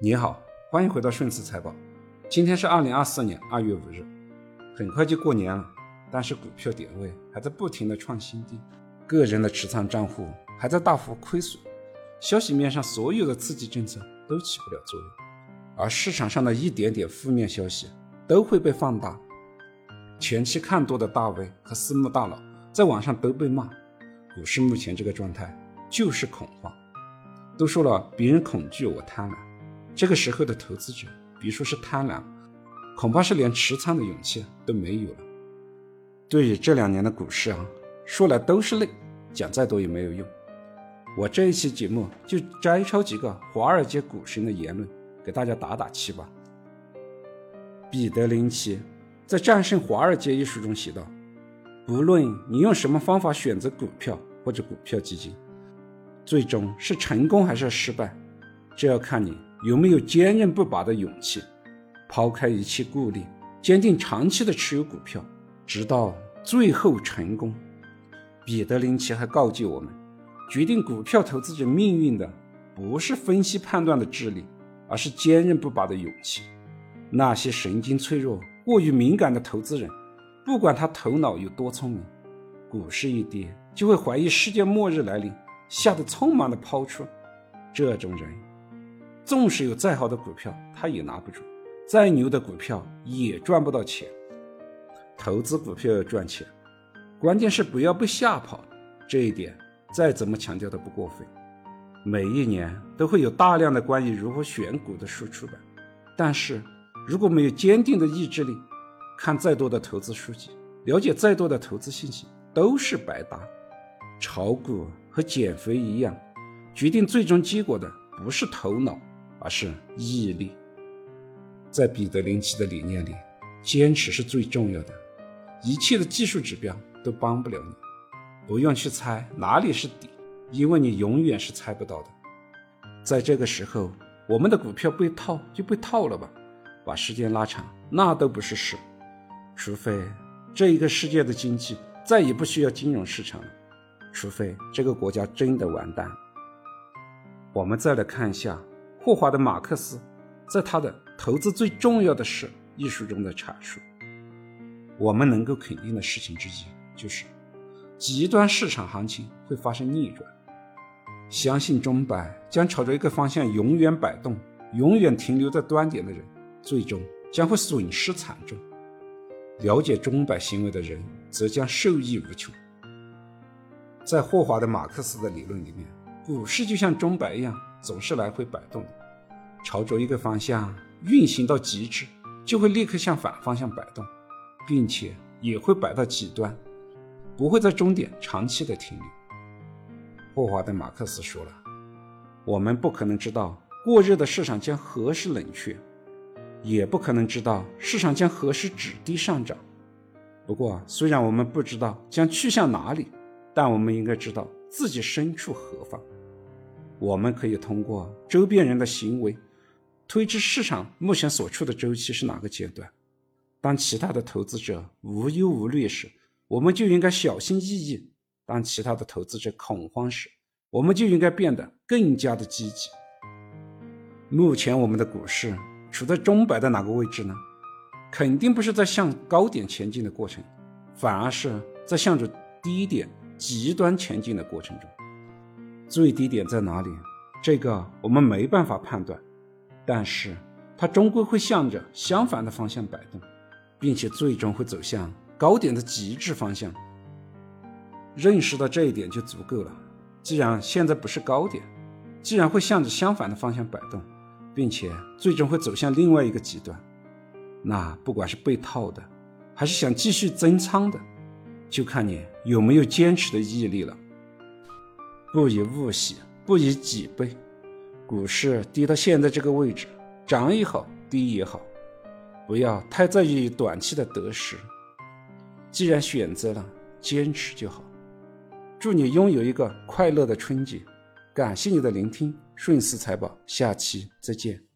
你好，欢迎回到顺思财宝。今天是二零二四年二月五日，很快就过年了，但是股票点位还在不停的创新低，个人的持仓账户还在大幅亏损，消息面上所有的刺激政策都起不了作用，而市场上的一点点负面消息都会被放大。前期看多的大 V 和私募大佬在网上都被骂，股市目前这个状态就是恐慌。都说了，别人恐惧，我贪婪。这个时候的投资者，别说是贪婪，恐怕是连持仓的勇气都没有了。对于这两年的股市啊，说来都是泪，讲再多也没有用。我这一期节目就摘抄几个华尔街股神的言论，给大家打打气吧。彼得林奇在《战胜华尔街》一书中写道：“不论你用什么方法选择股票或者股票基金。”最终是成功还是失败，这要看你有没有坚韧不拔的勇气，抛开一切顾虑，坚定长期的持有股票，直到最后成功。彼得林奇还告诫我们，决定股票投资者命运的不是分析判断的智力，而是坚韧不拔的勇气。那些神经脆弱、过于敏感的投资人，不管他头脑有多聪明，股市一跌就会怀疑世界末日来临。吓得匆忙的抛出，这种人，纵使有再好的股票，他也拿不住；再牛的股票也赚不到钱。投资股票要赚钱，关键是不要被吓跑。这一点再怎么强调都不过分。每一年都会有大量的关于如何选股的书出版，但是如果没有坚定的意志力，看再多的投资书籍，了解再多的投资信息，都是白搭。炒股和减肥一样，决定最终结果的不是头脑，而是毅力。在彼得林奇的理念里，坚持是最重要的，一切的技术指标都帮不了你。不用去猜哪里是底，因为你永远是猜不到的。在这个时候，我们的股票被套就被套了吧，把时间拉长那都不是事。除非这一个世界的经济再也不需要金融市场了。除非这个国家真的完蛋。我们再来看一下霍华德·马克思在他的《投资最重要的是》一书中的阐述。我们能够肯定的事情之一就是，极端市场行情会发生逆转。相信钟摆将朝着一个方向永远摆动，永远停留在端点的人，最终将会损失惨重；了解钟摆行为的人，则将受益无穷。在霍华德·马克思的理论里面，股市就像钟摆一样，总是来回摆动，朝着一个方向运行到极致，就会立刻向反方向摆动，并且也会摆到极端，不会在终点长期的停留。霍华德·马克思说了：“我们不可能知道过热的市场将何时冷却，也不可能知道市场将何时止跌上涨。不过，虽然我们不知道将去向哪里。”但我们应该知道自己身处何方。我们可以通过周边人的行为，推知市场目前所处的周期是哪个阶段。当其他的投资者无忧无虑时，我们就应该小心翼翼；当其他的投资者恐慌时，我们就应该变得更加的积极。目前我们的股市处在钟摆的哪个位置呢？肯定不是在向高点前进的过程，反而是在向着低点。极端前进的过程中，最低点在哪里？这个我们没办法判断，但是它终归会向着相反的方向摆动，并且最终会走向高点的极致方向。认识到这一点就足够了。既然现在不是高点，既然会向着相反的方向摆动，并且最终会走向另外一个极端，那不管是被套的，还是想继续增仓的。就看你有没有坚持的毅力了。不以物喜，不以己悲。股市跌到现在这个位置，涨也好，跌也好，不要太在意短期的得失。既然选择了坚持就好。祝你拥有一个快乐的春节。感谢你的聆听，顺思财宝，下期再见。